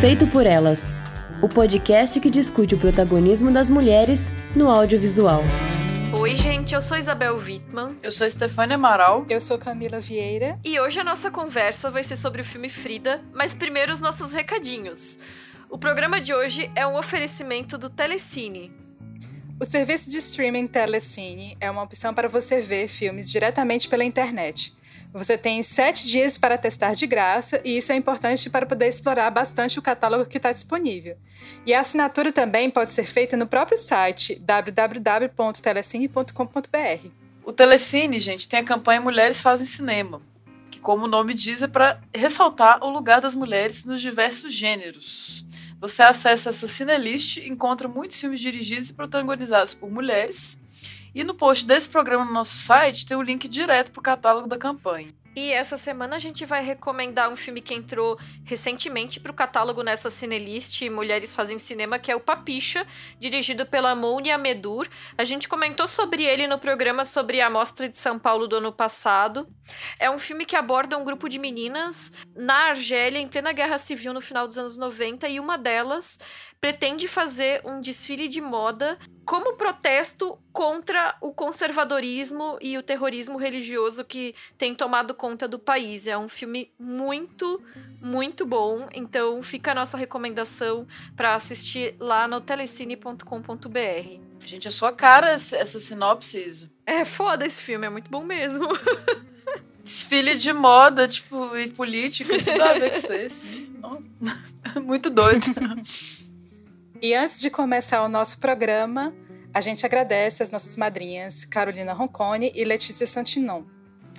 Feito por Elas o podcast que discute o protagonismo das mulheres no audiovisual. Oi, gente, eu sou Isabel Wittmann. Eu sou Stefania Amaral. Eu sou Camila Vieira. E hoje a nossa conversa vai ser sobre o filme Frida, mas primeiro os nossos recadinhos. O programa de hoje é um oferecimento do Telecine. O serviço de streaming Telecine é uma opção para você ver filmes diretamente pela internet. Você tem sete dias para testar de graça e isso é importante para poder explorar bastante o catálogo que está disponível. E a assinatura também pode ser feita no próprio site www.telecine.com.br. O Telecine, gente, tem a campanha Mulheres Fazem Cinema, que, como o nome diz, é para ressaltar o lugar das mulheres nos diversos gêneros. Você acessa essa Cinelist e encontra muitos filmes dirigidos e protagonizados por mulheres e no post desse programa no nosso site tem o link direto para o catálogo da campanha. E essa semana a gente vai recomendar um filme que entrou recentemente para o catálogo nessa Cinelist Mulheres Fazem Cinema, que é o Papicha, dirigido pela Mounia Medur. A gente comentou sobre ele no programa sobre a Mostra de São Paulo do ano passado. É um filme que aborda um grupo de meninas na Argélia, em plena guerra civil no final dos anos 90, e uma delas pretende fazer um desfile de moda como protesto contra o conservadorismo e o terrorismo religioso que tem tomado conta do país. É um filme muito, muito bom. Então fica a nossa recomendação para assistir lá no telecine.com.br. Gente, é sua cara essa sinopse. É foda esse filme, é muito bom mesmo. Desfile de moda, tipo, e política, tudo a ver com assim. Muito doido. E antes de começar o nosso programa, a gente agradece as nossas madrinhas Carolina Roncone e Letícia Santinon.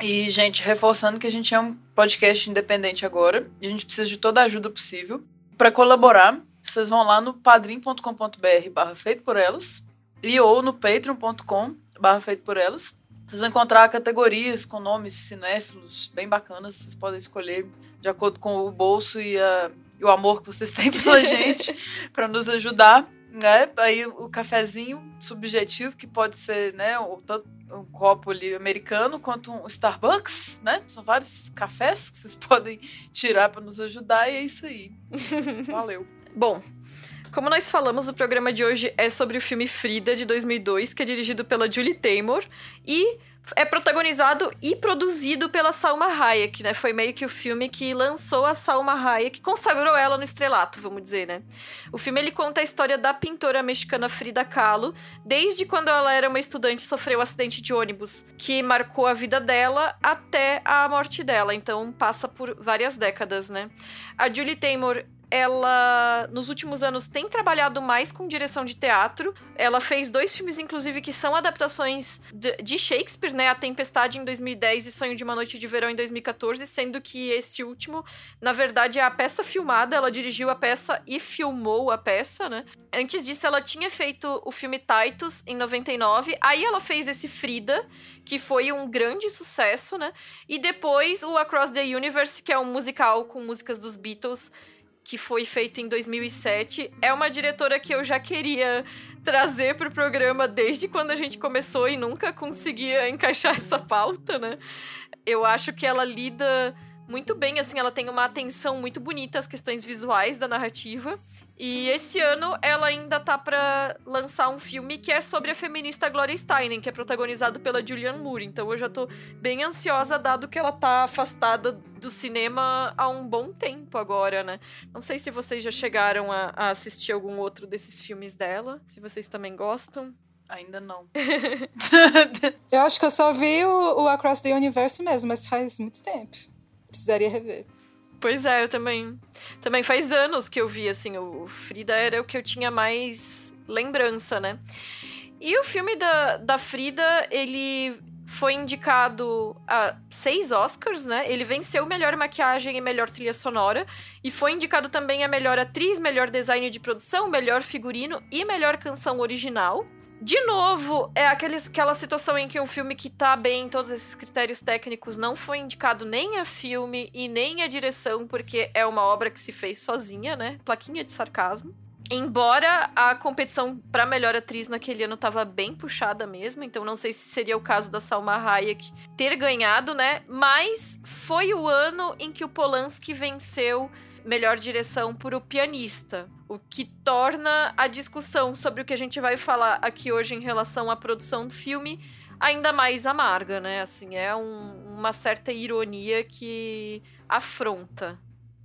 E, gente, reforçando que a gente é um podcast independente agora e a gente precisa de toda a ajuda possível. Para colaborar, vocês vão lá no padrim.com.br barra feito por elas e ou no patreon.com barra feito por elas. Vocês vão encontrar categorias com nomes cinéfilos bem bacanas. Vocês podem escolher de acordo com o bolso e a e o amor que vocês têm pela gente para nos ajudar, né? Aí o cafezinho subjetivo que pode ser, né, um, um copo ali americano quanto um Starbucks, né? São vários cafés que vocês podem tirar para nos ajudar e é isso aí. Valeu. Bom, como nós falamos, o programa de hoje é sobre o filme Frida de 2002, que é dirigido pela Julie Taymor e é protagonizado e produzido pela Salma Hayek, né? Foi meio que o filme que lançou a Salma Hayek, consagrou ela no estrelato, vamos dizer, né? O filme ele conta a história da pintora mexicana Frida Kahlo, desde quando ela era uma estudante sofreu um acidente de ônibus que marcou a vida dela até a morte dela. Então passa por várias décadas, né? A Julie Taymor ela, nos últimos anos, tem trabalhado mais com direção de teatro. Ela fez dois filmes, inclusive, que são adaptações de, de, Shakespeare, né? A Tempestade em 2010 e Sonho de uma Noite de Verão em 2014, sendo que esse último, na verdade, é a peça filmada. Ela dirigiu a peça e filmou a peça, né? Antes disso, ela tinha feito o filme Titus em 99. Aí ela fez esse Frida, que foi um grande sucesso, né? E depois o Across the Universe, que é um musical com músicas dos Beatles que foi feito em 2007, é uma diretora que eu já queria trazer para o programa desde quando a gente começou e nunca conseguia encaixar essa pauta, né? Eu acho que ela lida muito bem, assim, ela tem uma atenção muito bonita às questões visuais da narrativa. E esse ano ela ainda tá para lançar um filme que é sobre a feminista Gloria Steinem, que é protagonizado pela Julianne Moore. Então eu já tô bem ansiosa, dado que ela tá afastada do cinema há um bom tempo agora, né? Não sei se vocês já chegaram a, a assistir algum outro desses filmes dela, se vocês também gostam. Ainda não. eu acho que eu só vi o, o Across the Universe mesmo, mas faz muito tempo. Precisaria rever. Pois é, eu também. Também faz anos que eu vi, assim, o Frida era o que eu tinha mais lembrança, né? E o filme da, da Frida, ele foi indicado a seis Oscars, né? Ele venceu melhor maquiagem e melhor trilha sonora. E foi indicado também a melhor atriz, melhor design de produção, melhor figurino e melhor canção original. De novo, é aqueles, aquela situação em que um filme que tá bem em todos esses critérios técnicos não foi indicado nem a filme e nem a direção, porque é uma obra que se fez sozinha, né? Plaquinha de sarcasmo. Embora a competição para melhor atriz naquele ano tava bem puxada mesmo, então não sei se seria o caso da Salma Hayek ter ganhado, né? Mas foi o ano em que o Polanski venceu melhor direção para o pianista, o que torna a discussão sobre o que a gente vai falar aqui hoje em relação à produção do filme ainda mais amarga, né? Assim, é um, uma certa ironia que afronta.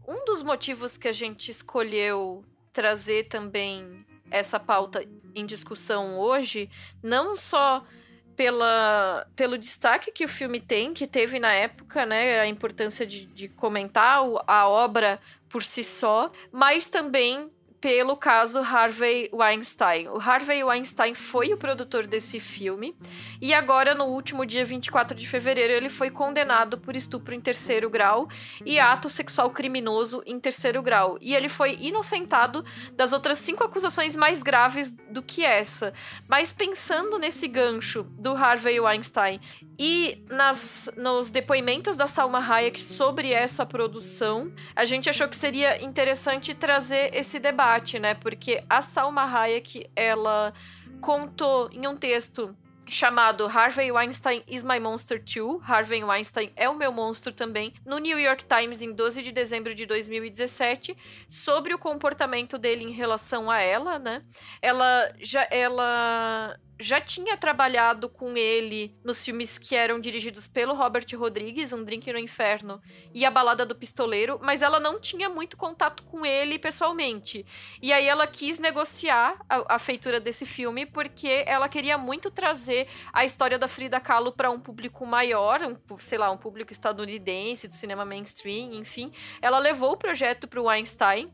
Um dos motivos que a gente escolheu trazer também essa pauta em discussão hoje, não só pela, pelo destaque que o filme tem, que teve na época, né, a importância de, de comentar a obra por si só, mas também pelo caso Harvey Weinstein. O Harvey Weinstein foi o produtor desse filme e agora no último dia 24 de fevereiro ele foi condenado por estupro em terceiro grau e ato sexual criminoso em terceiro grau. E ele foi inocentado das outras cinco acusações mais graves do que essa. Mas pensando nesse gancho do Harvey Weinstein e nas, nos depoimentos da Salma Hayek sobre essa produção, a gente achou que seria interessante trazer esse debate, né? Porque a Salma Hayek, ela contou em um texto chamado Harvey Weinstein is my monster too. Harvey Weinstein é o meu monstro também, no New York Times em 12 de dezembro de 2017, sobre o comportamento dele em relação a ela, né? Ela já ela já tinha trabalhado com ele nos filmes que eram dirigidos pelo Robert Rodrigues, Um Drink no Inferno e A Balada do Pistoleiro, mas ela não tinha muito contato com ele pessoalmente. E aí ela quis negociar a, a feitura desse filme porque ela queria muito trazer a história da Frida Kahlo para um público maior, um, sei lá, um público estadunidense, do cinema mainstream, enfim. Ela levou o projeto para o Einstein.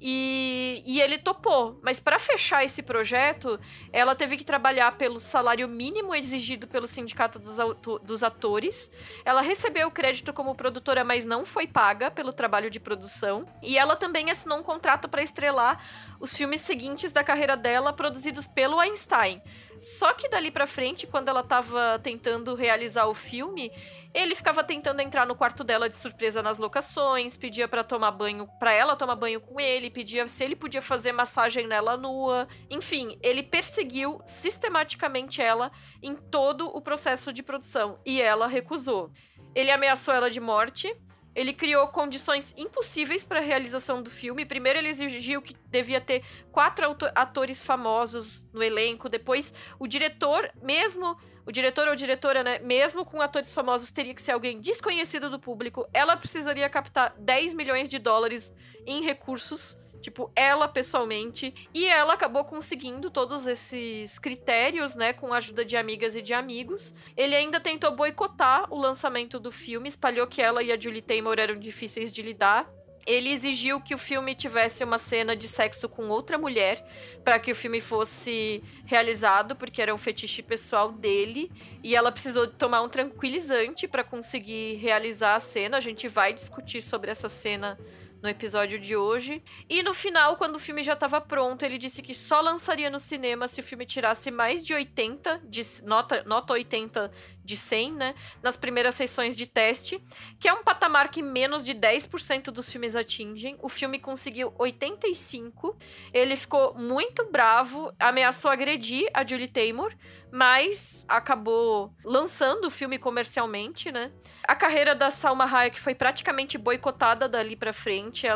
E, e ele topou. Mas para fechar esse projeto, ela teve que trabalhar pelo salário mínimo exigido pelo Sindicato dos, dos Atores. Ela recebeu o crédito como produtora, mas não foi paga pelo trabalho de produção. E ela também assinou um contrato para estrelar os filmes seguintes da carreira dela, produzidos pelo Einstein. Só que dali para frente, quando ela tava tentando realizar o filme, ele ficava tentando entrar no quarto dela de surpresa nas locações, pedia para tomar banho, para ela tomar banho com ele, pedia se ele podia fazer massagem nela nua. Enfim, ele perseguiu sistematicamente ela em todo o processo de produção e ela recusou. Ele ameaçou ela de morte, ele criou condições impossíveis para a realização do filme. Primeiro, ele exigiu que devia ter quatro atores famosos no elenco. Depois, o diretor, mesmo o diretor ou diretora, né, mesmo com atores famosos, teria que ser alguém desconhecido do público. Ela precisaria captar 10 milhões de dólares em recursos Tipo, ela pessoalmente. E ela acabou conseguindo todos esses critérios, né? Com a ajuda de amigas e de amigos. Ele ainda tentou boicotar o lançamento do filme, espalhou que ela e a Julie Taymor eram difíceis de lidar. Ele exigiu que o filme tivesse uma cena de sexo com outra mulher para que o filme fosse realizado, porque era um fetiche pessoal dele, e ela precisou tomar um tranquilizante para conseguir realizar a cena. A gente vai discutir sobre essa cena no episódio de hoje. E no final, quando o filme já estava pronto, ele disse que só lançaria no cinema se o filme tirasse mais de 80, de nota, nota 80 de 100, né? Nas primeiras sessões de teste, que é um patamar que menos de 10% dos filmes atingem. O filme conseguiu 85. Ele ficou muito bravo, ameaçou agredir a Julie Taymor, mas acabou lançando o filme comercialmente, né? A carreira da Salma Hayek foi praticamente boicotada dali para frente.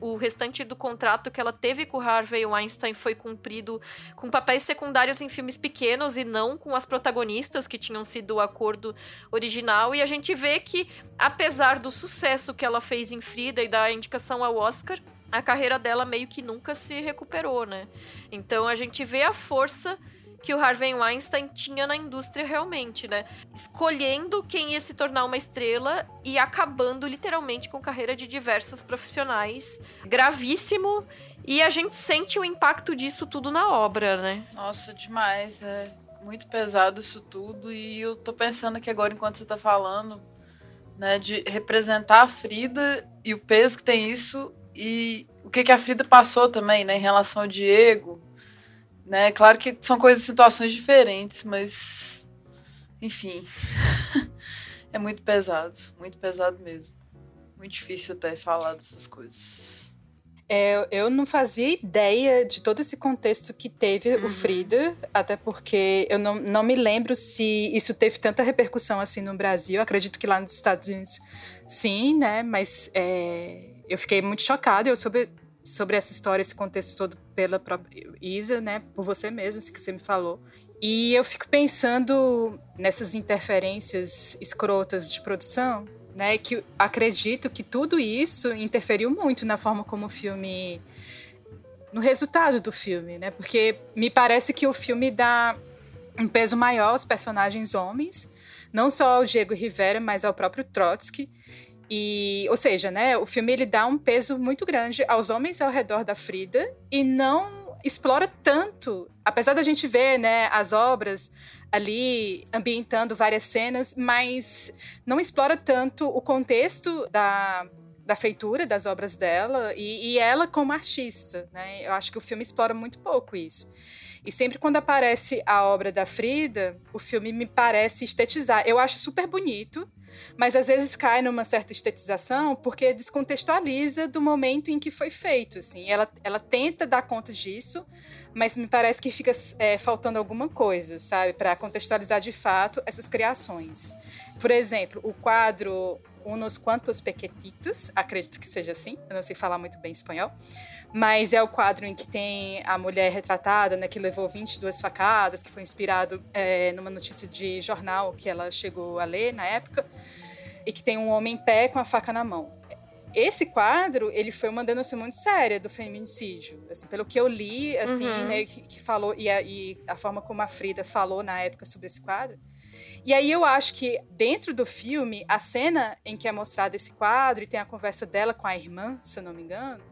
o restante do contrato que ela teve com Harvey Weinstein foi cumprido com papéis secundários em filmes pequenos e não com as protagonistas que tinham sido acordo original. E a gente vê que, apesar do sucesso que ela fez em Frida e da indicação ao Oscar, a carreira dela meio que nunca se recuperou, né? Então a gente vê a força que o Harvey Weinstein tinha na indústria realmente, né? Escolhendo quem ia se tornar uma estrela e acabando literalmente com carreira de diversas profissionais. Gravíssimo. E a gente sente o impacto disso tudo na obra, né? Nossa, demais. É muito pesado isso tudo. E eu tô pensando que agora, enquanto você tá falando, né, de representar a Frida e o peso que tem isso e o que, que a Frida passou também, né, em relação ao Diego. Né? Claro que são coisas, situações diferentes, mas enfim. é muito pesado, muito pesado mesmo. Muito difícil até falar dessas coisas. É, eu não fazia ideia de todo esse contexto que teve uhum. o Frida, até porque eu não, não me lembro se isso teve tanta repercussão assim no Brasil. acredito que lá nos Estados Unidos sim, né? Mas é, eu fiquei muito chocada. Eu soube sobre essa história, esse contexto todo pela própria Isa, né? Por você mesmo, isso que você me falou. E eu fico pensando nessas interferências escrotas de produção né? Que acredito que tudo isso interferiu muito na forma como o filme no resultado do filme, né? Porque me parece que o filme dá um peso maior aos personagens homens, não só ao Diego Rivera, mas ao próprio Trotsky. E, ou seja, né, o filme ele dá um peso muito grande aos homens ao redor da Frida e não explora tanto, apesar da gente ver, né, as obras ali ambientando várias cenas, mas não explora tanto o contexto da, da feitura das obras dela e, e, ela como artista, né? Eu acho que o filme explora muito pouco isso. E sempre quando aparece a obra da Frida, o filme me parece estetizar. Eu acho super bonito, mas às vezes cai numa certa estetização porque descontextualiza do momento em que foi feito. Assim. Ela, ela tenta dar conta disso, mas me parece que fica é, faltando alguma coisa, sabe, para contextualizar de fato essas criações. Por exemplo, o quadro Unos Quantos Pequetitos, acredito que seja assim, eu não sei falar muito bem espanhol, mas é o quadro em que tem a mulher retratada, né, que levou 22 facadas, que foi inspirado é, numa notícia de jornal que ela chegou a ler na época, e que tem um homem em pé com a faca na mão esse quadro, ele foi uma denúncia muito séria do feminicídio. Assim, pelo que eu li, assim, uhum. né, que, que, falou, e a, e a forma como a Frida falou na época sobre esse quadro. E aí eu acho que dentro do filme, a cena em que é mostrado esse quadro e tem a conversa dela com a irmã, se eu não me engano,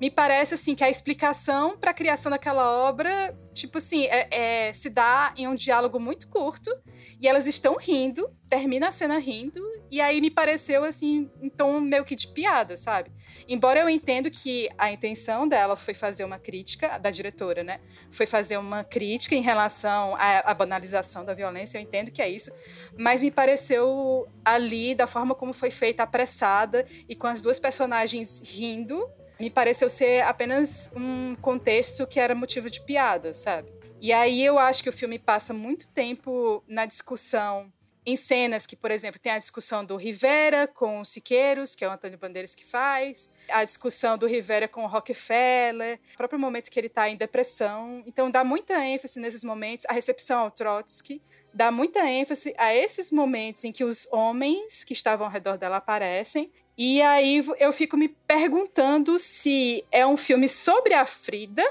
me parece assim que a explicação para a criação daquela obra, tipo assim, é, é, se dá em um diálogo muito curto e elas estão rindo, termina a cena rindo e aí me pareceu assim um tom meio que de piada, sabe? Embora eu entendo que a intenção dela foi fazer uma crítica da diretora, né? Foi fazer uma crítica em relação à, à banalização da violência, eu entendo que é isso, mas me pareceu ali da forma como foi feita apressada e com as duas personagens rindo me pareceu ser apenas um contexto que era motivo de piada, sabe? E aí eu acho que o filme passa muito tempo na discussão em cenas que, por exemplo, tem a discussão do Rivera com o Siqueiros, que é o Antônio Bandeiras que faz, a discussão do Rivera com o Rockefeller, o próprio momento que ele está em depressão. Então, dá muita ênfase nesses momentos, a recepção ao Trotsky, dá muita ênfase a esses momentos em que os homens que estavam ao redor dela aparecem e aí eu fico me perguntando se é um filme sobre a Frida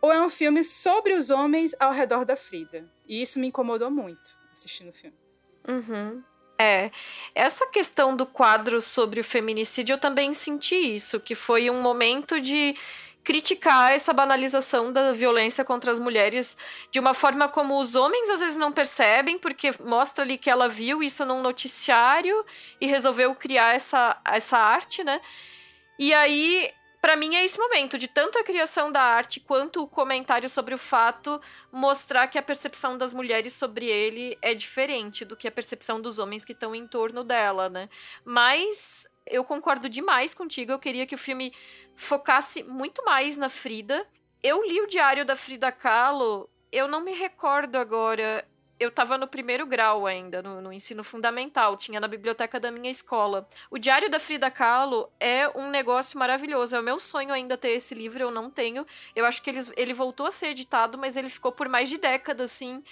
ou é um filme sobre os homens ao redor da Frida. E isso me incomodou muito assistindo o filme. Uhum. É, essa questão do quadro sobre o feminicídio, eu também senti isso, que foi um momento de criticar essa banalização da violência contra as mulheres de uma forma como os homens às vezes não percebem, porque mostra ali que ela viu isso num noticiário e resolveu criar essa, essa arte, né? E aí, para mim, é esse momento de tanto a criação da arte quanto o comentário sobre o fato mostrar que a percepção das mulheres sobre ele é diferente do que a percepção dos homens que estão em torno dela, né? Mas eu concordo demais contigo. Eu queria que o filme focasse muito mais na Frida. Eu li o diário da Frida Kahlo, eu não me recordo agora. Eu tava no primeiro grau ainda, no, no, ensino fundamental, tinha na biblioteca da minha escola. O Diário da Frida Kahlo é um negócio maravilhoso. É o meu sonho ainda ter esse livro, eu não tenho. Eu acho que ele, ele voltou a ser editado, mas ele ficou por mais de década, assim,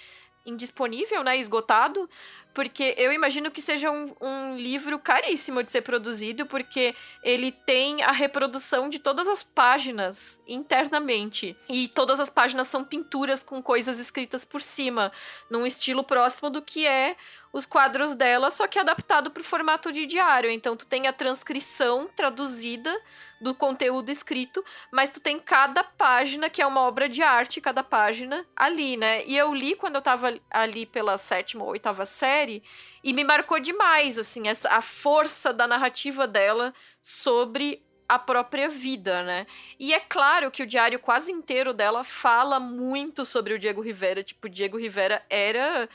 indisponível, né, esgotado, porque eu imagino que seja um, um, livro caríssimo de ser produzido, porque ele tem a reprodução de todas as páginas internamente. E todas as páginas são pinturas com coisas escritas por cima, num estilo próximo do que é os quadros dela, só que adaptado para o formato de diário. Então tu tem a transcrição traduzida do conteúdo escrito, mas tu tem cada página que é uma obra de arte, cada página ali, né? E eu li quando eu tava ali pela sétima ou oitava série e me marcou demais, assim, essa, a força da narrativa dela sobre a própria vida, né? E é claro que o diário quase inteiro dela fala muito sobre o Diego Rivera, tipo, Diego Rivera era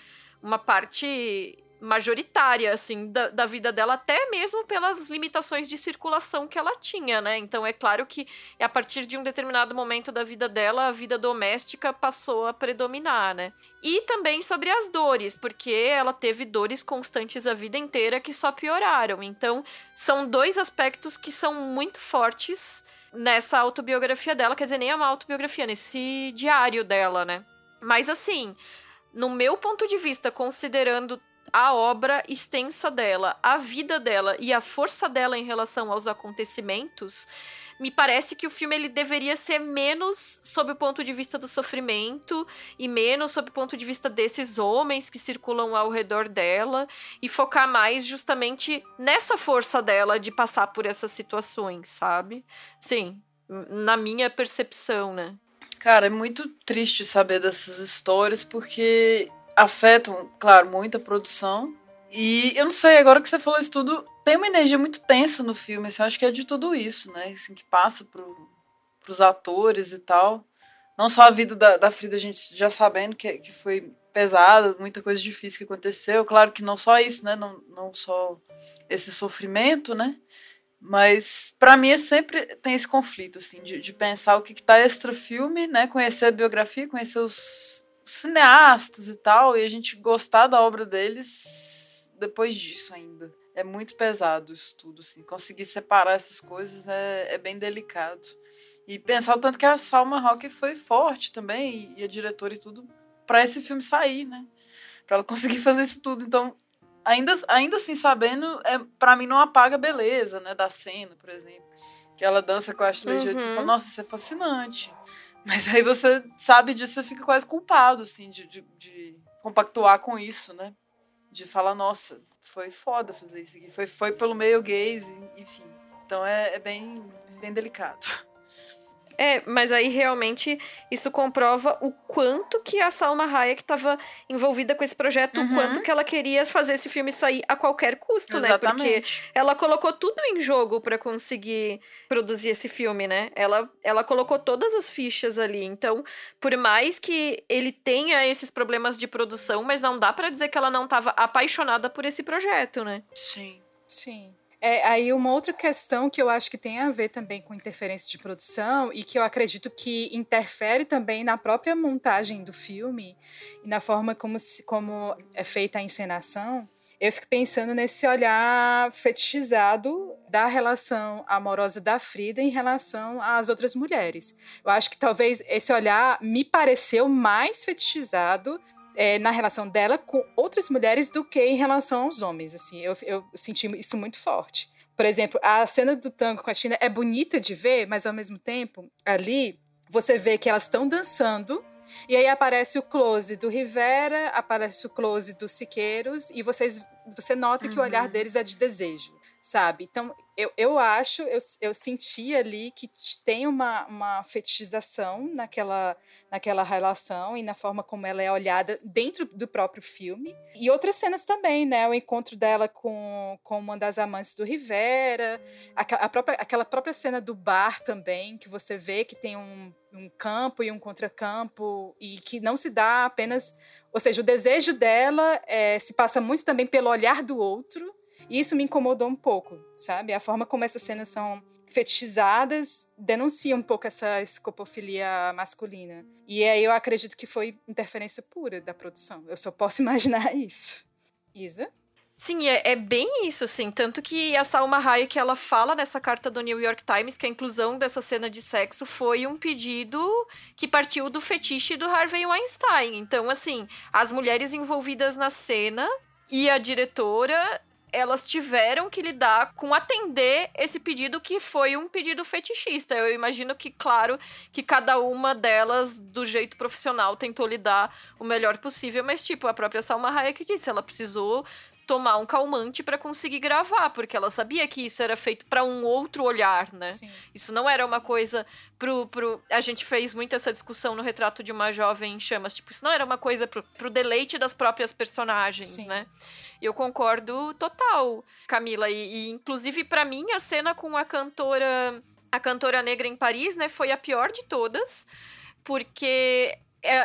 uma parte majoritária, assim, da, da vida dela, até mesmo pelas limitações de circulação que ela tinha, né? Então é claro que a partir de um determinado momento da vida dela, a vida doméstica passou a predominar, né? E também sobre as dores, porque ela teve dores constantes a vida inteira que só pioraram. Então, são dois aspectos que são muito fortes nessa autobiografia dela, quer dizer, nem é uma autobiografia, nesse diário dela, né? Mas assim, no meu ponto de vista, considerando a obra extensa dela, a vida dela e a força dela em relação aos acontecimentos, me parece que o filme ele deveria ser menos sob o ponto de vista do sofrimento e menos sob o ponto de vista desses homens que circulam ao redor dela e focar mais justamente nessa força dela de passar por essas situações, sabe? Sim, na minha percepção, né? Cara, é muito triste saber dessas histórias porque afetam, claro, muito a produção. E eu não sei, agora que você falou isso tudo, tem uma energia muito tensa no filme. Assim, eu acho que é de tudo isso, né? Assim, que passa pro, pros atores e tal. Não só a vida da, da Frida, a gente já sabendo que, que foi pesada, muita coisa difícil que aconteceu. Claro que não só isso, né? Não, não só esse sofrimento, né? Mas para mim é sempre tem esse conflito, assim, de, de pensar o que, que tá extra filme, né? Conhecer a biografia, conhecer os, os cineastas e tal, e a gente gostar da obra deles depois disso ainda. É muito pesado isso tudo, assim. Conseguir separar essas coisas é, é bem delicado. E pensar o tanto que a Salma Rock foi forte também, e, e a diretora e tudo, para esse filme sair, né? Pra ela conseguir fazer isso tudo. Então, ainda, ainda assim, sabendo, é, para mim não apaga a beleza, né, da cena, por exemplo. Que ela dança com a Ashley uhum. Judd, você fala, nossa, isso é fascinante. Mas aí você sabe disso, você fica quase culpado, assim, de, de, de compactuar com isso, né? De falar, nossa, foi foda fazer isso aqui. Foi, foi pelo meio gays, enfim. Então é, é bem, bem delicado. É, mas aí realmente isso comprova o quanto que a Salma Hayek estava envolvida com esse projeto, uhum. o quanto que ela queria fazer esse filme sair a qualquer custo, Exatamente. né? Porque ela colocou tudo em jogo para conseguir produzir esse filme, né? Ela, ela colocou todas as fichas ali. Então, por mais que ele tenha esses problemas de produção, mas não dá para dizer que ela não estava apaixonada por esse projeto, né? Sim. Sim. É, aí uma outra questão que eu acho que tem a ver também com interferência de produção e que eu acredito que interfere também na própria montagem do filme e na forma como, se, como é feita a encenação, eu fico pensando nesse olhar fetichizado da relação amorosa da Frida em relação às outras mulheres. Eu acho que talvez esse olhar me pareceu mais fetichizado é, na relação dela com outras mulheres do que em relação aos homens. Assim, eu, eu senti isso muito forte. Por exemplo, a cena do tango com a China é bonita de ver, mas ao mesmo tempo, ali você vê que elas estão dançando e aí aparece o close do Rivera, aparece o close dos Siqueiros e vocês, você nota que o olhar uhum. deles é de desejo sabe? Então, eu, eu acho, eu, eu senti ali que tem uma, uma fetichização naquela, naquela relação e na forma como ela é olhada dentro do próprio filme. E outras cenas também, né? O encontro dela com, com uma das amantes do Rivera, a, a própria, aquela própria cena do bar também, que você vê que tem um, um campo e um contracampo e que não se dá apenas... Ou seja, o desejo dela é, se passa muito também pelo olhar do outro, e isso me incomodou um pouco, sabe? A forma como essas cenas são fetichizadas denuncia um pouco essa escopofilia masculina. E aí eu acredito que foi interferência pura da produção. Eu só posso imaginar isso. Isa? Sim, é, é, bem isso, assim. Tanto que a Salma Hayek, ela fala nessa carta do New York Times que a inclusão dessa cena de sexo foi um pedido que partiu do fetiche do Harvey Weinstein. Então, assim, as mulheres envolvidas na cena e a diretora elas tiveram que lidar com atender esse pedido que foi um pedido fetichista. Eu imagino que, claro, que cada uma delas, do jeito profissional, tentou lidar o melhor possível, mas, tipo, a própria Salma Hayek disse, ela precisou tomar um calmante para conseguir gravar, porque ela sabia que isso era feito para um outro olhar, né? Sim. Isso não era uma coisa pro, pro. A gente fez muito essa discussão no retrato de uma jovem em chamas. Tipo, isso não era uma coisa pro, pro deleite das próprias personagens, Sim. né? Eu concordo total, Camila. E, e inclusive, para mim, a cena com a cantora. A cantora negra em Paris, né, foi a pior de todas, porque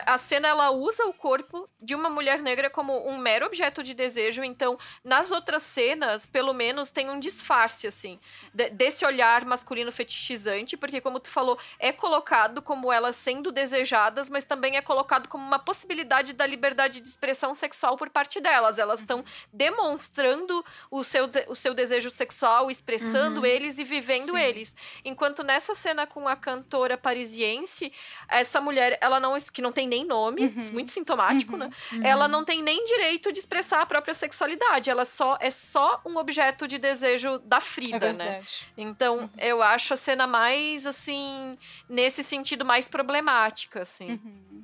a cena ela usa o corpo de uma mulher negra como um mero objeto de desejo, então nas outras cenas, pelo menos, tem um disfarce, assim, de, desse olhar masculino fetichizante, porque, como tu falou, é colocado como elas sendo desejadas, mas também é colocado como uma possibilidade da liberdade de expressão sexual por parte delas. Elas estão uhum. demonstrando o seu, o seu desejo sexual, expressando uhum. eles e vivendo Sim. eles. Enquanto nessa cena com a cantora parisiense, essa mulher, ela não que não tem nem nome, uhum. muito sintomático, uhum. né? Uhum. Ela não tem nem direito de expressar a própria sexualidade. Ela só é só um objeto de desejo da Frida, é né? Então, uhum. eu acho a cena mais assim, nesse sentido mais problemática, assim. Uhum.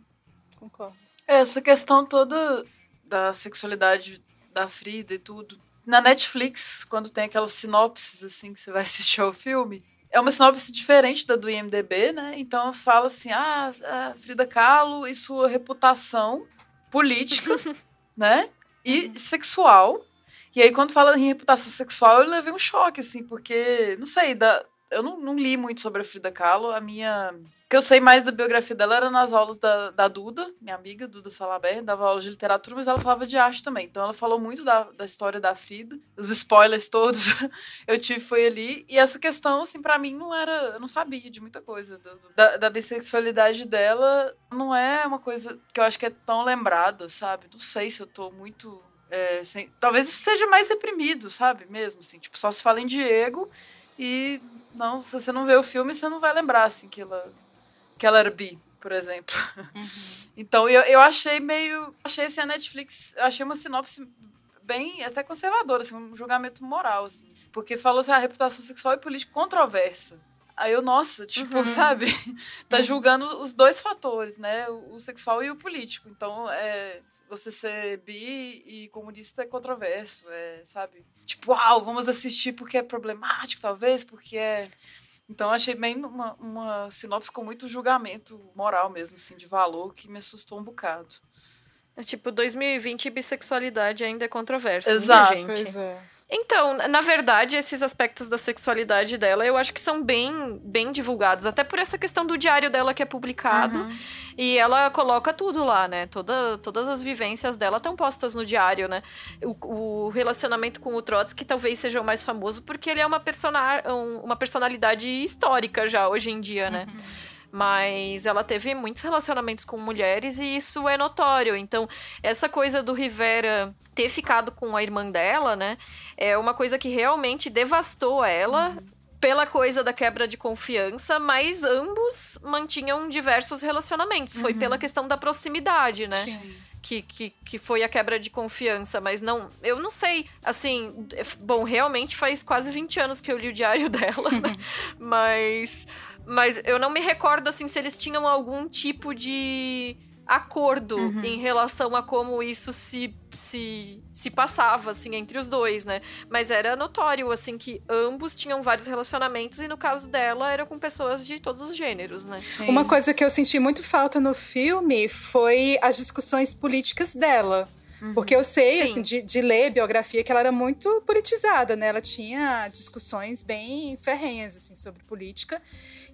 Concordo. Essa questão toda da sexualidade da Frida e tudo. Na Netflix, quando tem aquelas sinopses assim que você vai assistir ao filme, é uma sinopse diferente da do IMDB, né? Então fala assim: ah, a Frida Kahlo e sua reputação política, né? E uhum. sexual. E aí, quando fala em reputação sexual, eu levei um choque, assim, porque, não sei, da, eu não, não li muito sobre a Frida Kahlo. A minha que eu sei mais da biografia dela era nas aulas da, da Duda, minha amiga, Duda Salaber, dava aula de literatura, mas ela falava de arte também. Então ela falou muito da, da história da Frida, os spoilers todos eu tive foi ali. E essa questão, assim, para mim não era. Eu não sabia de muita coisa. Do, do, da, da bissexualidade dela não é uma coisa que eu acho que é tão lembrada, sabe? Não sei se eu tô muito. É, sem, talvez isso seja mais reprimido, sabe? Mesmo, assim. Tipo, só se fala em Diego e. Não, se você não vê o filme, você não vai lembrar, assim, que ela que ela era bi, por exemplo. Uhum. Então eu, eu achei meio. Achei assim, a Netflix. Achei uma sinopse bem até conservadora, assim, um julgamento moral, assim. Porque falou assim, a reputação sexual e política controversa. Aí eu, nossa, tipo, uhum. sabe? tá uhum. julgando os dois fatores, né? O, o sexual e o político. Então, é, você ser bi e comunista é controverso, é, sabe? Tipo, uau, vamos assistir porque é problemático, talvez, porque é então achei bem uma, uma sinopse com muito julgamento moral mesmo, assim, de valor, que me assustou um bocado. É tipo, 2020 bissexualidade ainda é controverso, Exato. Né, gente? Pois é. Então, na verdade, esses aspectos da sexualidade dela, eu acho que são bem, bem divulgados, até por essa questão do diário dela que é publicado. Uhum. E ela coloca tudo lá, né? Toda, todas as vivências dela estão postas no diário, né? O, o, relacionamento com o Trotsky talvez seja o mais famoso, porque ele é uma, persona, um, uma personalidade histórica já hoje em dia, né? Uhum. Mas ela teve muitos relacionamentos com mulheres e isso é notório. Então, essa coisa do Rivera ter ficado com a irmã dela, né? É uma coisa que realmente devastou ela. Uhum. Pela coisa da quebra de confiança, mas ambos mantinham diversos relacionamentos. Uhum. Foi pela questão da proximidade, né? Sim. Que, que, que foi a quebra de confiança, mas não. Eu não sei, assim. Bom, realmente faz quase 20 anos que eu li o diário dela, né? mas mas eu não me recordo, assim, se eles tinham algum tipo de acordo uhum. em relação a como isso se, se, se passava, assim, entre os dois, né? Mas era notório, assim, que ambos tinham vários relacionamentos e no caso dela era com pessoas de todos os gêneros, né? Sim. Uma coisa que eu senti muito falta no filme foi as discussões políticas dela. Uhum. Porque eu sei, Sim. assim, de, de ler biografia, que ela era muito politizada, né? Ela tinha discussões bem ferrenhas, assim, sobre política.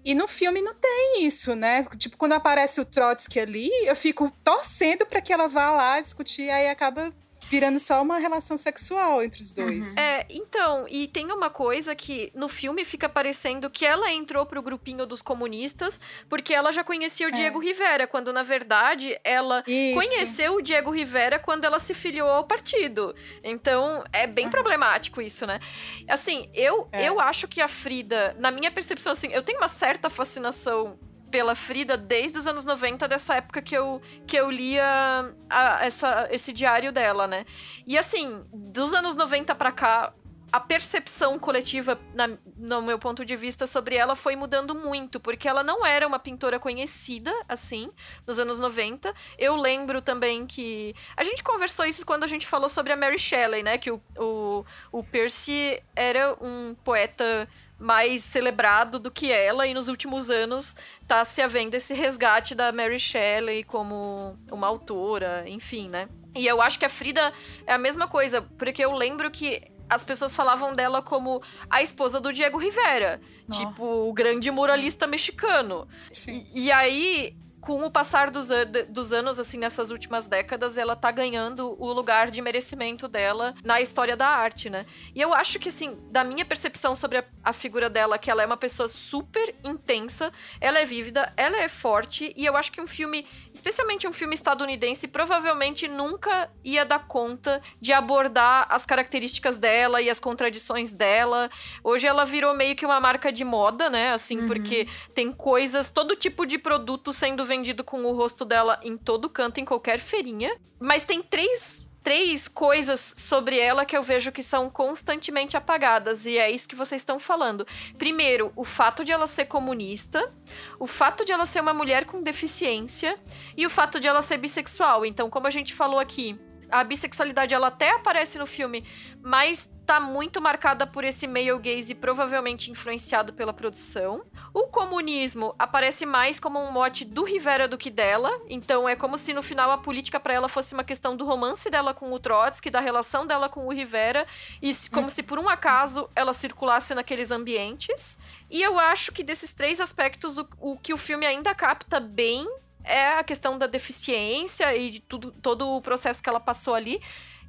E no filme não tem isso, né? Tipo, quando aparece o Trotsky ali, eu fico torcendo para que ela vá lá discutir, aí acaba virando só uma relação sexual entre os dois. Uhum. É, então, e tem uma coisa que no filme fica parecendo que ela entrou pro grupinho dos comunistas porque ela já conhecia o é. Diego Rivera, quando na verdade ela Isso. conheceu o Diego Rivera quando ela se filiou ao partido. Então, é bem uhum. problemático isso, né? Assim, eu, é. eu acho que a Frida, na minha percepção, assim, eu tenho uma certa fascinação pela Frida desde os anos 90, dessa época que eu, que eu lia a, essa, esse diário dela, né? E assim, dos anos 90 para cá, a percepção coletiva, na, no meu ponto de vista, sobre ela foi mudando muito, porque ela não era uma pintora conhecida, assim, nos anos 90. Eu lembro também que. A gente conversou isso quando a gente falou sobre a Mary Shelley, né? Que o, o, o Percy era um poeta mais celebrado do que ela, e nos últimos anos tá se havendo esse resgate da Mary Shelley como uma autora, enfim, né? E eu acho que a Frida é a mesma coisa, porque eu lembro que as pessoas falavam dela como a esposa do Diego Rivera, oh. tipo o grande muralista mexicano. E, e aí com o passar dos, an dos anos, assim, nessas últimas décadas, ela tá ganhando o lugar de merecimento dela na história da arte, né? E eu acho que, assim, da minha percepção sobre a, a figura dela, que ela é uma pessoa super intensa, ela é vívida, ela é forte, e eu acho que um filme, especialmente um filme estadunidense, provavelmente nunca ia dar conta de abordar as características dela e as contradições dela. Hoje ela virou meio que uma marca de moda, né? Assim, uhum. porque tem coisas, todo tipo de produto sendo vendido com o rosto dela em todo canto, em qualquer feirinha. Mas tem três três coisas sobre ela que eu vejo que são constantemente apagadas, e é isso que vocês estão falando. Primeiro, o fato de ela ser comunista, o fato de ela ser uma mulher com deficiência e o fato de ela ser bissexual. Então, como a gente falou aqui, a bissexualidade ela até aparece no filme, mas tá muito marcada por esse male gaze provavelmente influenciado pela produção. O comunismo aparece mais como um mote do Rivera do que dela, então é como se no final a política para ela fosse uma questão do romance dela com o Trotsky, da relação dela com o Rivera, e como se por um acaso ela circulasse naqueles ambientes. E eu acho que desses três aspectos o, o que o filme ainda capta bem é a questão da deficiência e de tudo, todo o processo que ela passou ali.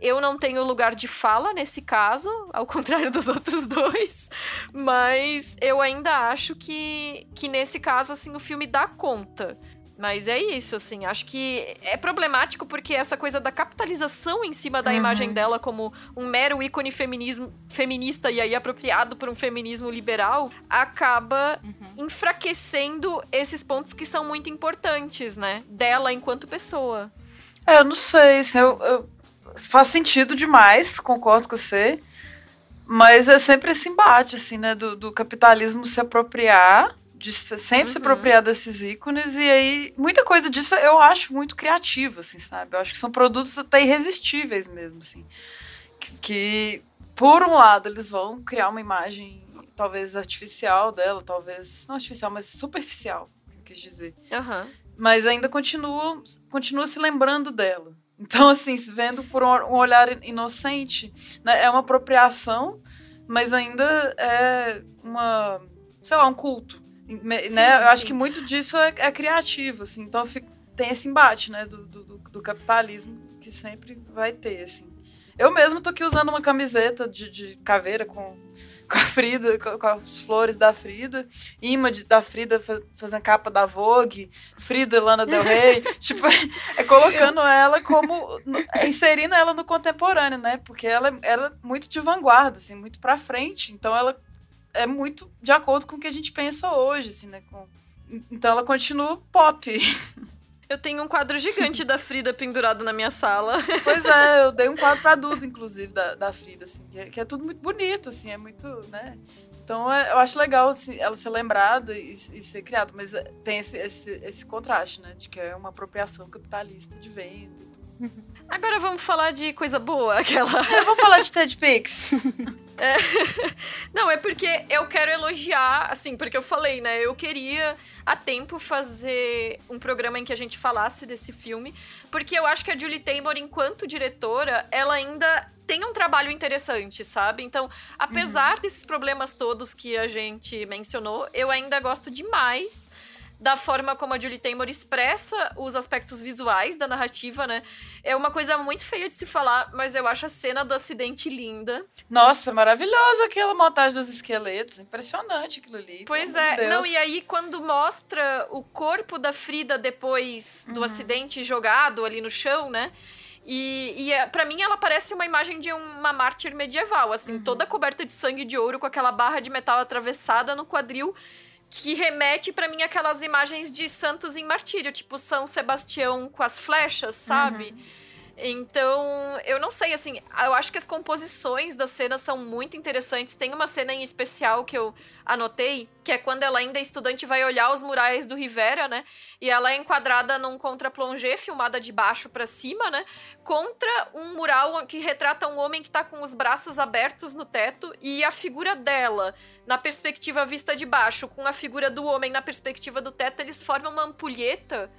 Eu não tenho lugar de fala nesse caso, ao contrário dos outros dois, mas eu ainda acho que, que nesse caso, assim, o filme dá conta. Mas é isso, assim, acho que é problemático porque essa coisa da capitalização em cima da uhum. imagem dela como um mero ícone feminismo, feminista e aí apropriado por um feminismo liberal acaba uhum. enfraquecendo esses pontos que são muito importantes, né? Dela enquanto pessoa. É, eu não sei, se eu, eu, faz sentido demais, concordo com você, mas é sempre esse embate, assim, né, do, do capitalismo se apropriar de sempre uhum. se apropriar desses ícones, e aí muita coisa disso eu acho muito criativa, assim, sabe? Eu acho que são produtos até irresistíveis mesmo, assim. Que, que, por um lado, eles vão criar uma imagem talvez artificial dela, talvez, não artificial, mas superficial, que eu quis dizer. Uhum. Mas ainda continua, continua se lembrando dela. Então, assim, vendo por um olhar inocente, né, é uma apropriação, mas ainda é uma, sei lá, um culto né? Sim, Eu acho que muito disso é, é criativo, assim. Então tem esse embate, né, do, do, do, capitalismo que sempre vai ter, assim. Eu mesmo tô aqui usando uma camiseta de, de caveira com, com a Frida, com, com, as flores da Frida, imã de, da Frida fazendo capa da Vogue, Frida Lana Del Rey, tipo, é colocando ela como, é inserindo ela no contemporâneo, né, porque ela, ela é muito de vanguarda, assim, muito pra frente, então ela é muito de acordo com o que a gente pensa hoje, assim, né? Com... Então ela continua pop. Eu tenho um quadro gigante da Frida pendurado na minha sala. Pois é, eu dei um quadro pra Duda, inclusive, da, da Frida, assim, que é, que é tudo muito bonito, assim, é muito, né? Então é, eu acho legal assim, ela ser lembrada e, e, ser criada, mas é, tem esse, esse, esse contraste, né? De que é uma apropriação capitalista de venda e tudo. Agora vamos falar de coisa boa, aquela. É, vamos falar de Ted Pix. É... Não, é porque eu quero elogiar, assim, porque eu falei, né? Eu queria há tempo fazer um programa em que a gente falasse desse filme, porque eu acho que a Julie Taymor, enquanto diretora, ela ainda tem um trabalho interessante, sabe? Então, apesar uhum. desses problemas todos que a gente mencionou, eu ainda gosto demais da forma como a Julie Taymor expressa os aspectos visuais da narrativa, né? É uma coisa muito feia de se falar, mas eu acho a cena do acidente linda. Nossa, maravilhosa aquela montagem dos esqueletos. Impressionante aquilo ali. Pois é. De Não, e aí quando mostra o corpo da Frida depois do uhum. acidente jogado ali no chão, né? E, e é, para mim ela parece uma imagem de uma mártir medieval, assim, uhum. toda coberta de sangue de ouro, com aquela barra de metal atravessada no quadril que remete para mim aquelas imagens de santos em martírio, tipo São Sebastião com as flechas, sabe? Uhum. Então, eu não sei, assim, eu acho que as composições das cenas são muito interessantes. Tem uma cena em especial que eu anotei, que é quando ela ainda é estudante vai olhar os murais do Rivera, né? E ela é enquadrada num contra-plongé, filmada de baixo para cima, né? Contra um mural que retrata um homem que tá com os braços abertos no teto e a figura dela na perspectiva vista de baixo, com a figura do homem na perspectiva do teto, eles formam uma ampulheta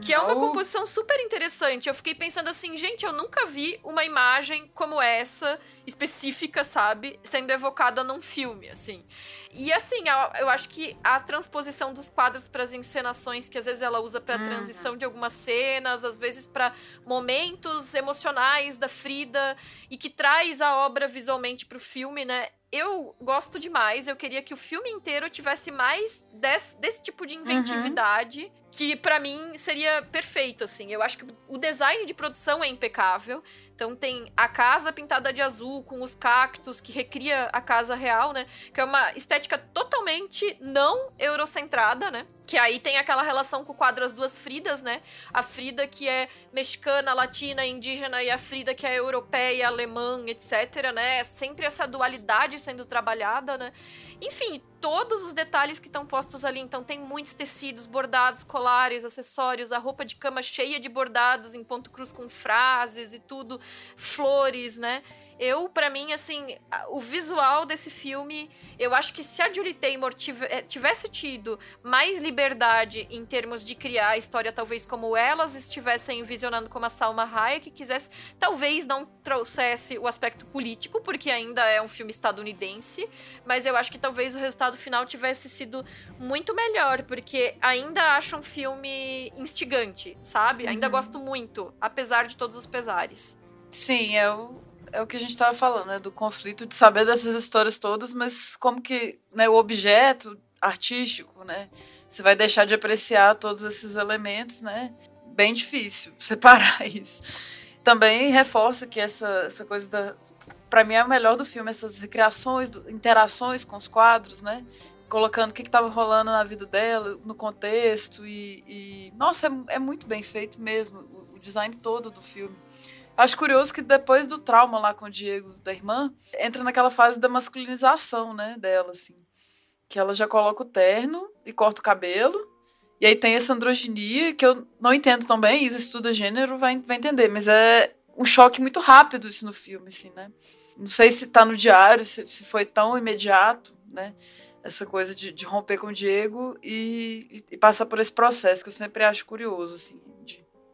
que é uma composição super interessante. Eu fiquei pensando assim, gente, eu nunca vi uma imagem como essa específica, sabe, sendo evocada num filme, assim. E assim, eu acho que a transposição dos quadros para as encenações que às vezes ela usa para uhum. transição de algumas cenas, às vezes para momentos emocionais da Frida e que traz a obra visualmente para o filme, né? Eu gosto demais. Eu queria que o filme inteiro tivesse mais desse, desse tipo de inventividade. Uhum. Que para mim seria perfeito, assim. Eu acho que o design de produção é impecável. Então tem a casa pintada de azul com os cactos que recria a casa real, né? Que é uma estética totalmente não eurocentrada, né? Que aí tem aquela relação com o quadro As Duas Fridas, né? A Frida que é mexicana, latina, indígena e a Frida que é europeia, alemã, etc, né? Sempre essa dualidade sendo trabalhada, né? Enfim, todos os detalhes que estão postos ali. Então, tem muitos tecidos, bordados, colares, acessórios, a roupa de cama cheia de bordados em ponto cruz com frases e tudo, flores, né? Eu, para mim, assim, o visual desse filme, eu acho que se a Julie Taymor eh, tivesse tido mais liberdade em termos de criar a história, talvez como elas estivessem visionando como a Salma Hayek, que quisesse, talvez não trouxesse o aspecto político, porque ainda é um filme estadunidense, mas eu acho que talvez o resultado final tivesse sido muito melhor, porque ainda acho um filme instigante, sabe? Ainda uhum. gosto muito, apesar de todos os pesares. Sim, eu é o que a gente estava falando, né? Do conflito de saber dessas histórias todas, mas como que né, o objeto artístico, né? Você vai deixar de apreciar todos esses elementos, né? Bem difícil separar isso. Também reforça que essa, essa coisa da. Para mim é o melhor do filme, essas recriações, interações com os quadros, né? Colocando o que estava rolando na vida dela, no contexto. E. e... Nossa, é, é muito bem feito mesmo, o, o design todo do filme. Acho curioso que depois do trauma lá com o Diego da irmã, entra naquela fase da masculinização, né, dela, assim. Que ela já coloca o terno e corta o cabelo. E aí tem essa androginia, que eu não entendo tão bem, Isa estuda gênero, vai, vai entender, mas é um choque muito rápido isso no filme, assim, né? Não sei se tá no diário, se, se foi tão imediato, né? Essa coisa de, de romper com o Diego e, e, passar por esse processo, que eu sempre acho curioso, assim,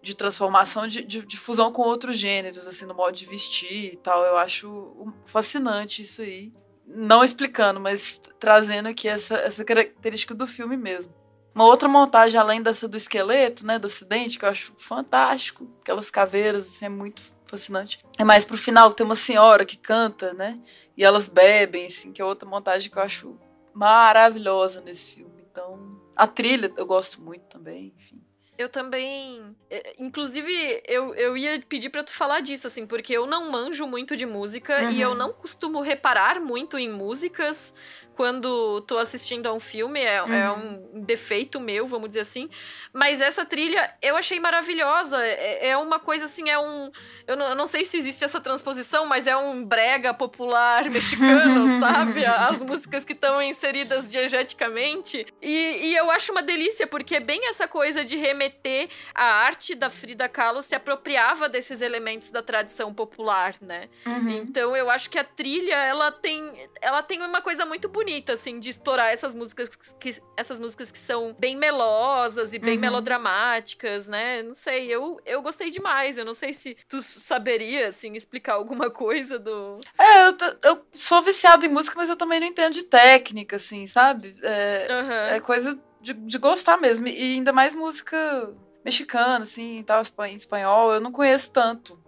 de transformação, de, de, de, fusão com outros gêneros, assim, no modo de vestir e tal. Eu acho fascinante isso aí. Não explicando, mas trazendo aqui essa, essa característica do filme mesmo. Uma outra montagem, além dessa do esqueleto, né, do acidente, que eu acho fantástico. Aquelas caveiras, assim, é muito fascinante. É mais pro final, que tem uma senhora que canta, né, e elas bebem, assim, que é outra montagem que eu acho maravilhosa nesse filme. Então, a trilha eu gosto muito também, enfim. Eu também. É, inclusive, eu, eu ia pedir para tu falar disso, assim, porque eu não manjo muito de música uhum. e eu uhum. não costumo reparar muito em músicas quando tô assistindo a um filme. É, é uhum. é um defeito meu, vamos dizer assim. Mas essa trilha eu achei maravilhosa. É, é uma coisa assim, é um eu não, eu não, sei se existe essa transposição, mas é um brega popular mexicano, sabe? As músicas que estão inseridas diegeticamente. E, e eu acho uma delícia, porque é bem essa coisa de remeter a arte da Frida Kahlo se apropriava desses elementos da tradição popular, né? Uhum. Então eu acho que a trilha, ela tem, ela tem uma coisa muito bonita, assim, de explorar essas músicas que, essas músicas que são bem melosas e bem uhum. melodramáticas, né? Não sei, eu, eu gostei demais. Eu não sei se tu saberia, assim, explicar alguma coisa do. É, eu, eu sou viciada em música, mas eu também não entendo de técnica, assim, sabe? É, uhum. é coisa de, de gostar mesmo. E ainda mais música mexicana, assim, tal, em espanhol, eu não conheço tanto.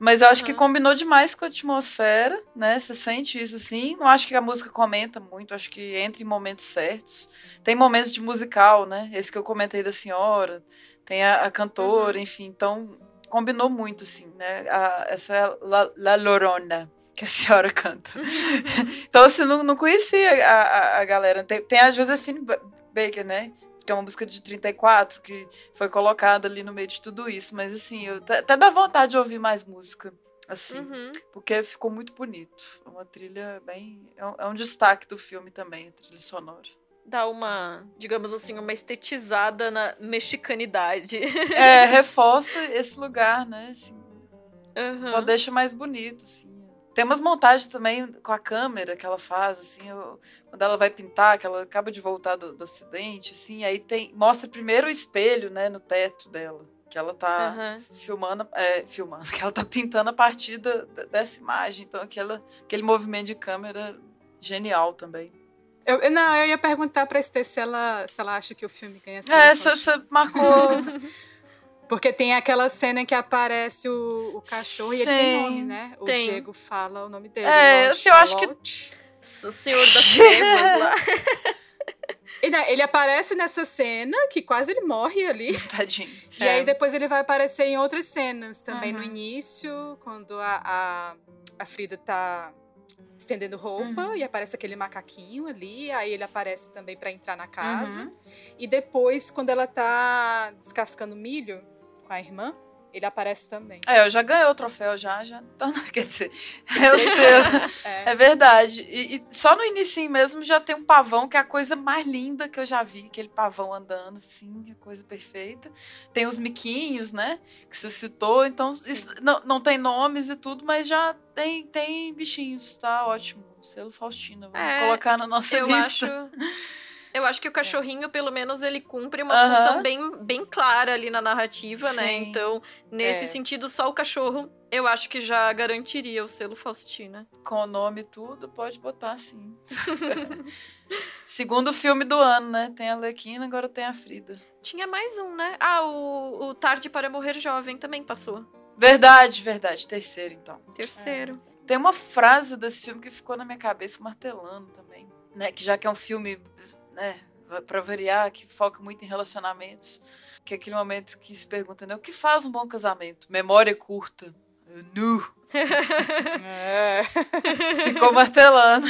Mas eu acho uhum. que combinou demais com a atmosfera, né? Você sente isso assim. Não acho que a música comenta muito, acho que entra em momentos certos. Tem momentos de musical, né? Esse que eu comentei da senhora. Tem a, a cantora, uhum. enfim. Então, combinou muito, assim, né? A, essa é La, La Lorona que a senhora canta. então, assim, não, não conhecia a, a, a galera. Tem, tem, a Josephine Baker, né? Que é uma música de 34, que foi colocada ali no meio de tudo isso. Mas, assim, eu até dá vontade de ouvir mais música, assim. Uhum. Porque ficou muito bonito. É uma trilha bem... É um, é um destaque do filme também, a trilha sonora dá uma, digamos assim, uma estetizada na mexicanidade. É, reforça esse lugar, né? Assim, uhum. Só deixa mais bonito, assim. Tem umas montagens também com a câmera que ela faz, assim, eu, quando ela vai pintar, que ela acaba de voltar do, do acidente, assim, aí tem mostra primeiro o espelho, né, no teto dela. Que ela tá Aham. filmando, é, filmando, que ela tá pintando a partir da- dessa imagem. Então, aquela, aquele movimento de câmera genial também. Eu, não, eu ia perguntar pra Esther se ela, se ela acha que o filme ganha É, você marcou. Porque tem aquela cena que aparece o, o cachorro e ele tem nome, né? O tem. Diego fala o nome dele. É, Lord assim, eu acho que-. O senhor das trevas lá. Ele aparece nessa cena que quase ele morre ali. Tadinho. E É. aí depois ele vai aparecer em outras cenas também no Uhum. início, quando a, a, a Frida tá estendendo roupa Uhum. e aparece aquele macaquinho ali, aí ele aparece também pra entrar na casa. Uhum. E depois, quando ela tá descascando milho com a irmã, ele aparece também. É, eu já ganhei o troféu, já, já. Tá, quer dizer, é o seu. É. É verdade. E, e só no início mesmo já tem um pavão, que é a coisa mais linda que eu já vi. Aquele pavão andando, assim, a coisa perfeita. Tem os miquinhos, né? Que você citou. Então, isso não, não tem nomes e tudo, mas já tem, tem bichinhos. Tá ótimo. Selo Faustina. Vamos É, colocar na nossa Eu lista. acho. Eu acho que o cachorrinho, pelo menos, ele cumpre uma Aham. função bem, bem clara ali na narrativa, né? Sim. Então, nesse É. sentido, só o cachorro, eu acho que já garantiria o selo Faustina. Com o nome e tudo, pode botar sim. Segundo filme do ano, né? Tem a Lequina, agora tem a Frida. Tinha mais um, né? Ah, o, o Tarde para Morrer Jovem também passou. Verdade, verdade. Terceiro, então. Terceiro. Tem uma frase desse filme que ficou na minha cabeça martelando também. Né? Que já que é um filme, né, pra variar, que foca muito em relacionamentos. Que é aquele momento que se pergunta, né? O que faz um bom casamento? Memória curta. Nu. É. Ficou martelando.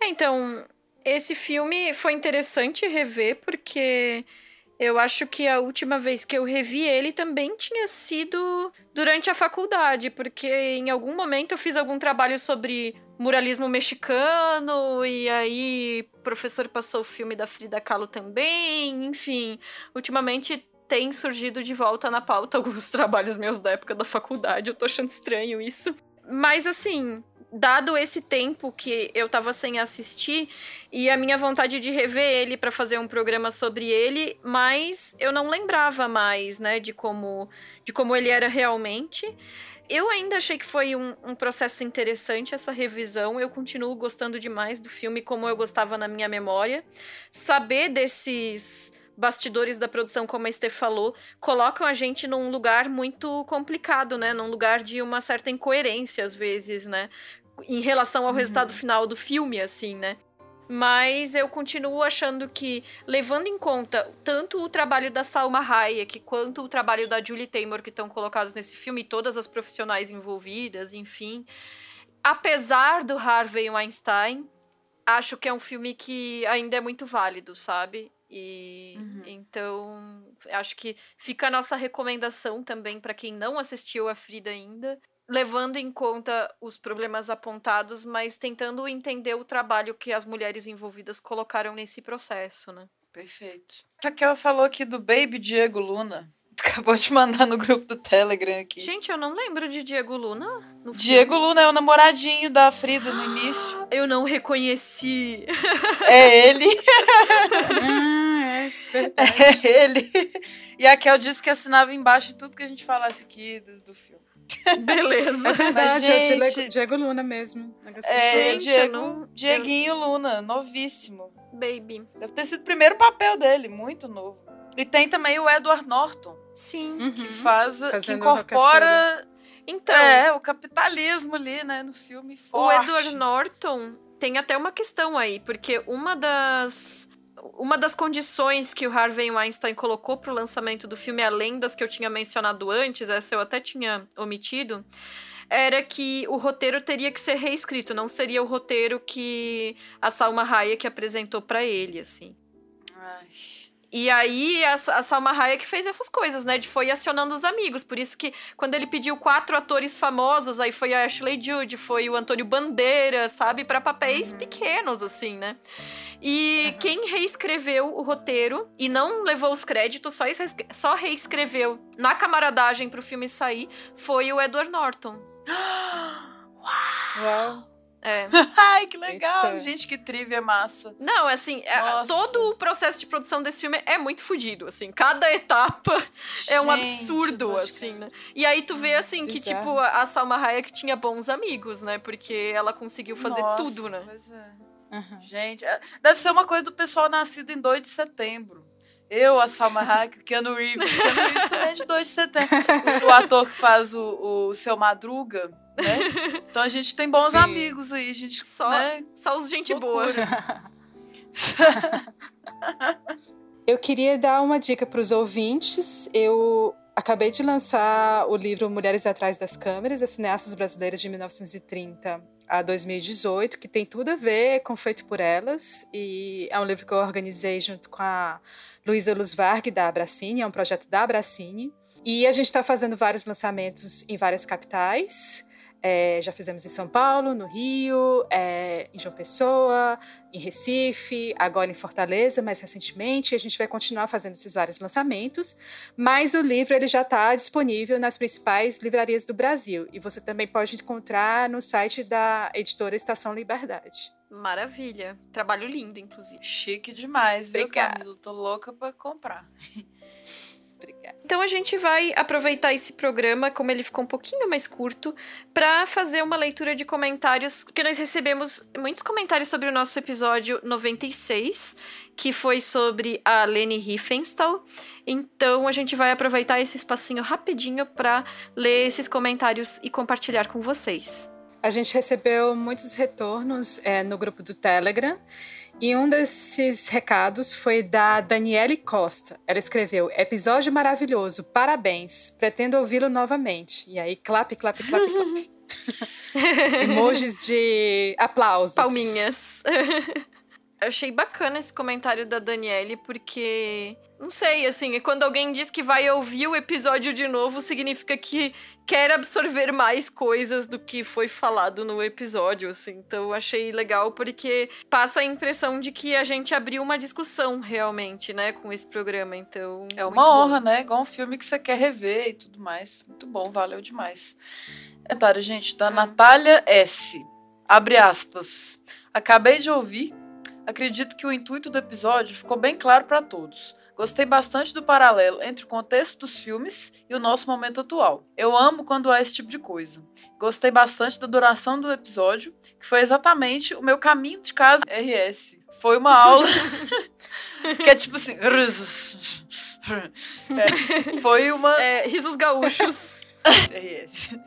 É, então, esse filme foi interessante rever, porque eu acho que a última vez que eu revi ele também tinha sido durante a faculdade, porque em algum momento eu fiz algum trabalho sobre muralismo mexicano, e aí o professor passou o filme da Frida Kahlo também, enfim. Ultimamente tem surgido de volta na pauta alguns trabalhos meus da época da faculdade, eu tô achando estranho isso. Mas assim, dado esse tempo que eu tava sem assistir e a minha vontade de rever ele pra fazer um programa sobre ele, mas eu não lembrava mais, né, de como, de como ele era realmente. Eu ainda achei que foi um, um processo interessante essa revisão. Eu continuo gostando demais do filme como eu gostava na minha memória. Saber desses bastidores da produção, como a Esther falou, colocam a gente num lugar muito complicado, né? Num lugar de uma certa incoerência, às vezes, né? Em relação ao Uhum. resultado final do filme, assim, né? Mas eu continuo achando que, levando em conta tanto o trabalho da Salma Hayek quanto o trabalho da Julie Taymor que estão colocados nesse filme, todas as profissionais envolvidas, enfim, apesar do Harvey Weinstein, acho que é um filme que ainda é muito válido, sabe? E Uhum. então acho que fica a nossa recomendação também para quem não assistiu a Frida ainda, levando em conta os problemas apontados, mas tentando entender o trabalho que as mulheres envolvidas colocaram nesse processo, né? Perfeito. Raquel falou aqui do Baby Diego Luna. Acabou de mandar no grupo do Telegram aqui. Gente, eu não lembro de Diego Luna no Diego filme. Luna é o namoradinho da Frida no início. Eu não reconheci. É ele. Ah, é verdade. É ele. E a Kel disse que assinava embaixo tudo que a gente falasse aqui do, do filme. Beleza. É verdade, é o gente- Diego, Diego Luna mesmo. É, Gente, eu Diego, não- Dieguinho Luna, novíssimo. Baby. Deve ter sido o primeiro papel dele, muito novo. E tem também o Edward Norton, Sim. Uhum. que faz, que Fazendo incorpora Então, é, o capitalismo ali, né, no filme o forte. Edward Norton tem até uma questão aí, porque uma das uma das condições que o Harvey Weinstein colocou pro lançamento do filme, além das que eu tinha mencionado antes, essa eu até tinha omitido, era que o roteiro teria que ser reescrito, não seria o roteiro que a Salma Hayek apresentou pra ele, assim. Ai. E aí a, a Salma Hayek fez essas coisas, né? De foi acionando os amigos. Por isso que quando ele pediu quatro atores famosos, aí foi a Ashley Judd, foi o Antônio Bandeira, sabe? Pra papéis Uhum. pequenos, assim, né? E Uhum. quem reescreveu o roteiro e não levou os créditos, só, só reescreveu na camaradagem pro filme sair, foi o Edward Norton. Uau. É. Ai, que legal. Eita. Gente, que trivia massa. Não, assim, é- Nossa. todo o processo de produção desse filme é muito fodido, assim. Cada etapa é um Gente, absurdo, assim, que- né? E aí tu vê, assim, que, Bizarro. tipo, a Salma Hayek tinha bons amigos, né? Porque ela conseguiu fazer Nossa, tudo, né? pois é. Uhum. Gente, é- deve ser uma coisa do pessoal nascido em 2 de setembro. Eu, a Salma Hayek, o Keanu Reeves. Keanu Reeves também é de 2 de setembro. O, o ator que faz o, o Seu Madruga, né? Então a gente tem bons Sim. amigos aí, a gente, Só- né? Só os gente boa. Eu queria dar uma dica para os ouvintes. Eu acabei de lançar o livro Mulheres Atrás das Câmeras, as cineastas brasileiras de 1930 a 2018, que tem tudo a ver com Feito por Elas. E é um livro que eu organizei junto com a Luísa Luz Varg, da Abracine, é um projeto da Abracine. E a gente está fazendo vários lançamentos em várias capitais. É, já fizemos em São Paulo, no Rio, é, em João Pessoa, em Recife, agora em Fortaleza, mais recentemente. A gente vai continuar fazendo esses vários lançamentos. Mas o livro ele já está disponível nas principais livrarias do Brasil. E você também pode encontrar no site da editora Estação Liberdade. Maravilha. Trabalho lindo, inclusive. Chique demais, viu, Obrigada. Camila? Tô louca pra comprar. Obrigada. Então a gente vai aproveitar esse programa, como ele ficou um pouquinho mais curto, para fazer uma leitura de comentários, porque nós recebemos muitos comentários sobre o nosso episódio 96, que foi sobre a Leni Riefenstahl. Então a gente vai aproveitar esse espacinho rapidinho para ler esses comentários e compartilhar com vocês. A gente recebeu muitos retornos é, no grupo do Telegram. E um desses recados foi da Daniele Costa. Ela escreveu: Episódio maravilhoso, parabéns. Pretendo ouvi-lo novamente. E aí, clap, clap, clap, clap. Emojis de aplausos. Palminhas. Eu achei bacana esse comentário da Daniele, porque. Não sei, assim, quando alguém diz que vai ouvir o episódio de novo, significa que quer absorver mais coisas do que foi falado no episódio, assim. Então eu achei legal porque passa a impressão de que a gente abriu uma discussão realmente, né, com esse programa. Então. É uma bom. honra, né? Igual um filme que você quer rever e tudo mais. Muito bom, valeu demais. Comentário, gente, da Hum. Natália S. Abre aspas. Acabei de ouvir. Acredito que o intuito do episódio ficou bem claro para todos. Gostei bastante do paralelo entre o contexto dos filmes e o nosso momento atual. Eu amo quando há esse tipo de coisa. Gostei bastante da duração do episódio, que foi exatamente o meu caminho de casa RS. Foi uma aula que é tipo assim. É, foi uma. É, risos gaúchos. RS.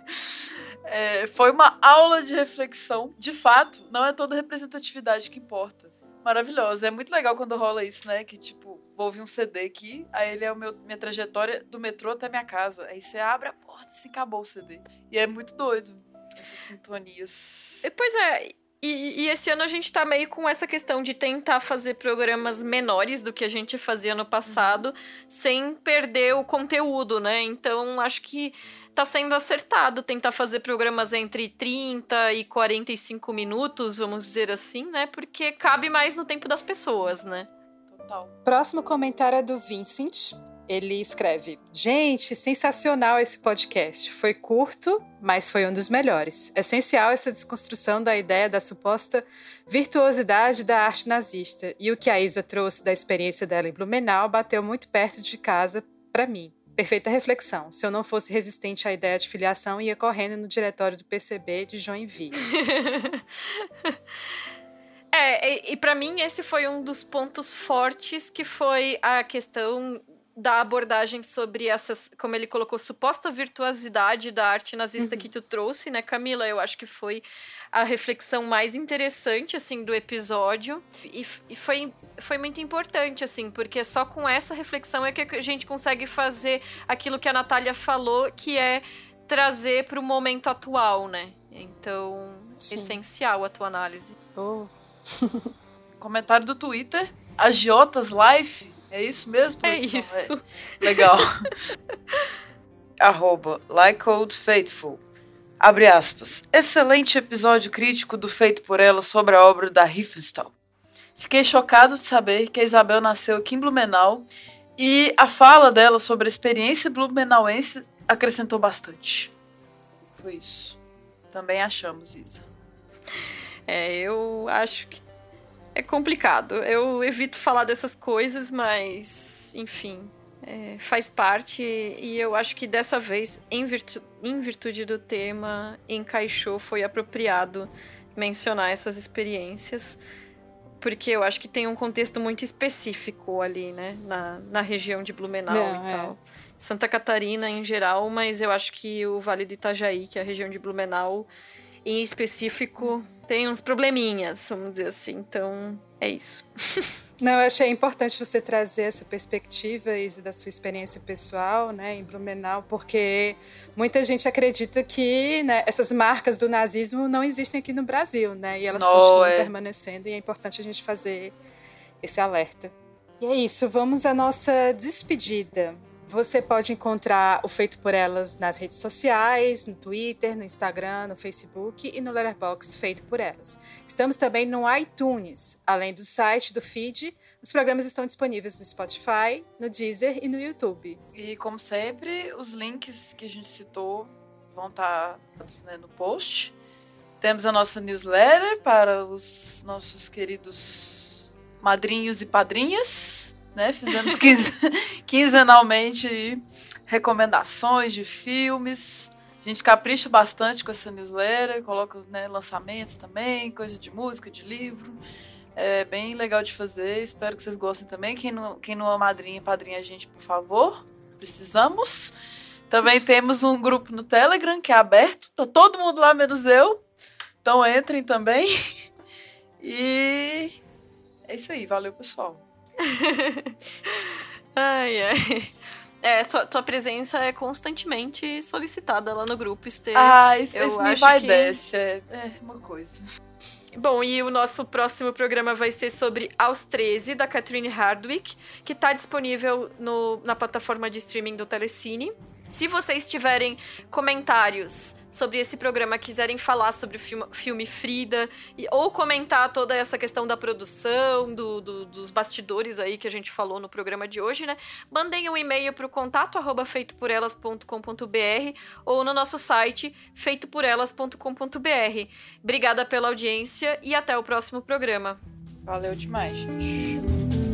É, foi uma aula de reflexão. De fato, não é toda representatividade que importa. Maravilhosa. É muito legal quando rola isso, né? Que tipo, vou ouvir um CD aqui, aí ele é o meu, minha trajetória do metrô até minha casa. Aí você abre a porta e se acabou o CD. E é muito doido. Essas sintonias. E, Pois é, e, e esse ano a gente tá meio com essa questão de tentar fazer programas menores do que a gente fazia no passado, sem perder o conteúdo, né? Então acho que tá sendo acertado tentar fazer programas entre 30 e 45 minutos, vamos dizer assim, né? Porque cabe mais no tempo das pessoas, né? Total. Próximo comentário é do Vincent. Ele escreve: Gente, sensacional esse podcast. Foi curto, mas foi um dos melhores. Essencial essa desconstrução da ideia da suposta virtuosidade da arte nazista. E o que a Isa trouxe da experiência dela em Blumenau bateu muito perto de casa para mim. Perfeita reflexão. Se eu não fosse resistente à ideia de filiação, ia correndo no diretório do PCB de Joinville. É, e, e para mim esse foi um dos pontos fortes que foi a questão da abordagem sobre essas, como ele colocou, suposta virtuosidade da arte nazista que tu trouxe, né, Camila? Eu acho que foi a reflexão mais interessante, assim, do episódio. E, e foi, foi muito importante, assim, porque só com essa reflexão é que a gente consegue fazer aquilo que a Natália falou, que é trazer para o momento atual, né? Então, Sim. essencial a tua análise. Oh. Comentário do Twitter. Agiotas Life. É isso mesmo? É produção? isso. Legal. Arroba Like Old Faithful. Abre aspas. Excelente episódio crítico do Feito por Ela sobre a obra da Riefenstahl. Fiquei chocado de saber que a Isabel nasceu aqui em Blumenau e a fala dela sobre a experiência blumenauense acrescentou bastante. Foi isso. Também achamos, Isa. É, eu acho que é complicado. Eu evito falar dessas coisas, mas, enfim, é, faz parte. E eu acho que dessa vez, em, virtu em virtude do tema, encaixou, foi apropriado mencionar essas experiências. Porque eu acho que tem um contexto muito específico ali, né? Na, na região de Blumenau Não, e é. tal. É. Santa Catarina em geral, mas eu acho que o Vale do Itajaí, que é a região de Blumenau, em específico, tem uns probleminhas, vamos dizer assim. Então, é isso. Não, eu achei importante você trazer essa perspectiva, Izzy, da sua experiência pessoal, né, em Blumenau, porque muita gente acredita que né, essas marcas do nazismo não existem aqui no Brasil, né, e elas não, continuam é. permanecendo, e é importante a gente fazer esse alerta. E é isso, vamos à nossa despedida. Você pode encontrar o Feito por Elas nas redes sociais, no Twitter, no Instagram, no Facebook e no Letterboxd Feito por Elas. Estamos também no iTunes. Além do site, do feed, os programas estão disponíveis no Spotify, no Deezer e no YouTube. E, como sempre, os links que a gente citou vão estar né, no post. Temos a nossa newsletter para os nossos queridos madrinhos e padrinhas né? Fizemos quinzenalmente recomendações de filmes. A gente capricha bastante com essa newsletter, coloca né, lançamentos também, coisa de música, de livro. É bem legal de fazer, espero que vocês gostem também. Quem não, quem não é madrinha, padrinha a gente, por favor. Precisamos. Também temos um grupo no Telegram que é aberto. Tá todo mundo lá, menos eu. Então entrem também. E é isso aí. Valeu, pessoal. ai, ai. É, sua, tua presença é constantemente solicitada lá no grupo, Esther. Ah, isso, eu isso me vai que... desce. É, é uma coisa. Bom, e o nosso próximo programa vai ser sobre Aos 13, da Catherine Hardwick, que está disponível no, na plataforma de streaming do Telecine. Se vocês tiverem comentários sobre esse programa, quiserem falar sobre o filme, Frida, e, ou comentar toda essa questão da produção, do, do, dos bastidores aí que a gente falou no programa de hoje, né? Mandem um e-mail para o contato arroba feitoporelas.com.br ou no nosso site feitoporelas.com.br. Obrigada pela audiência e até o próximo programa. Valeu demais, gente.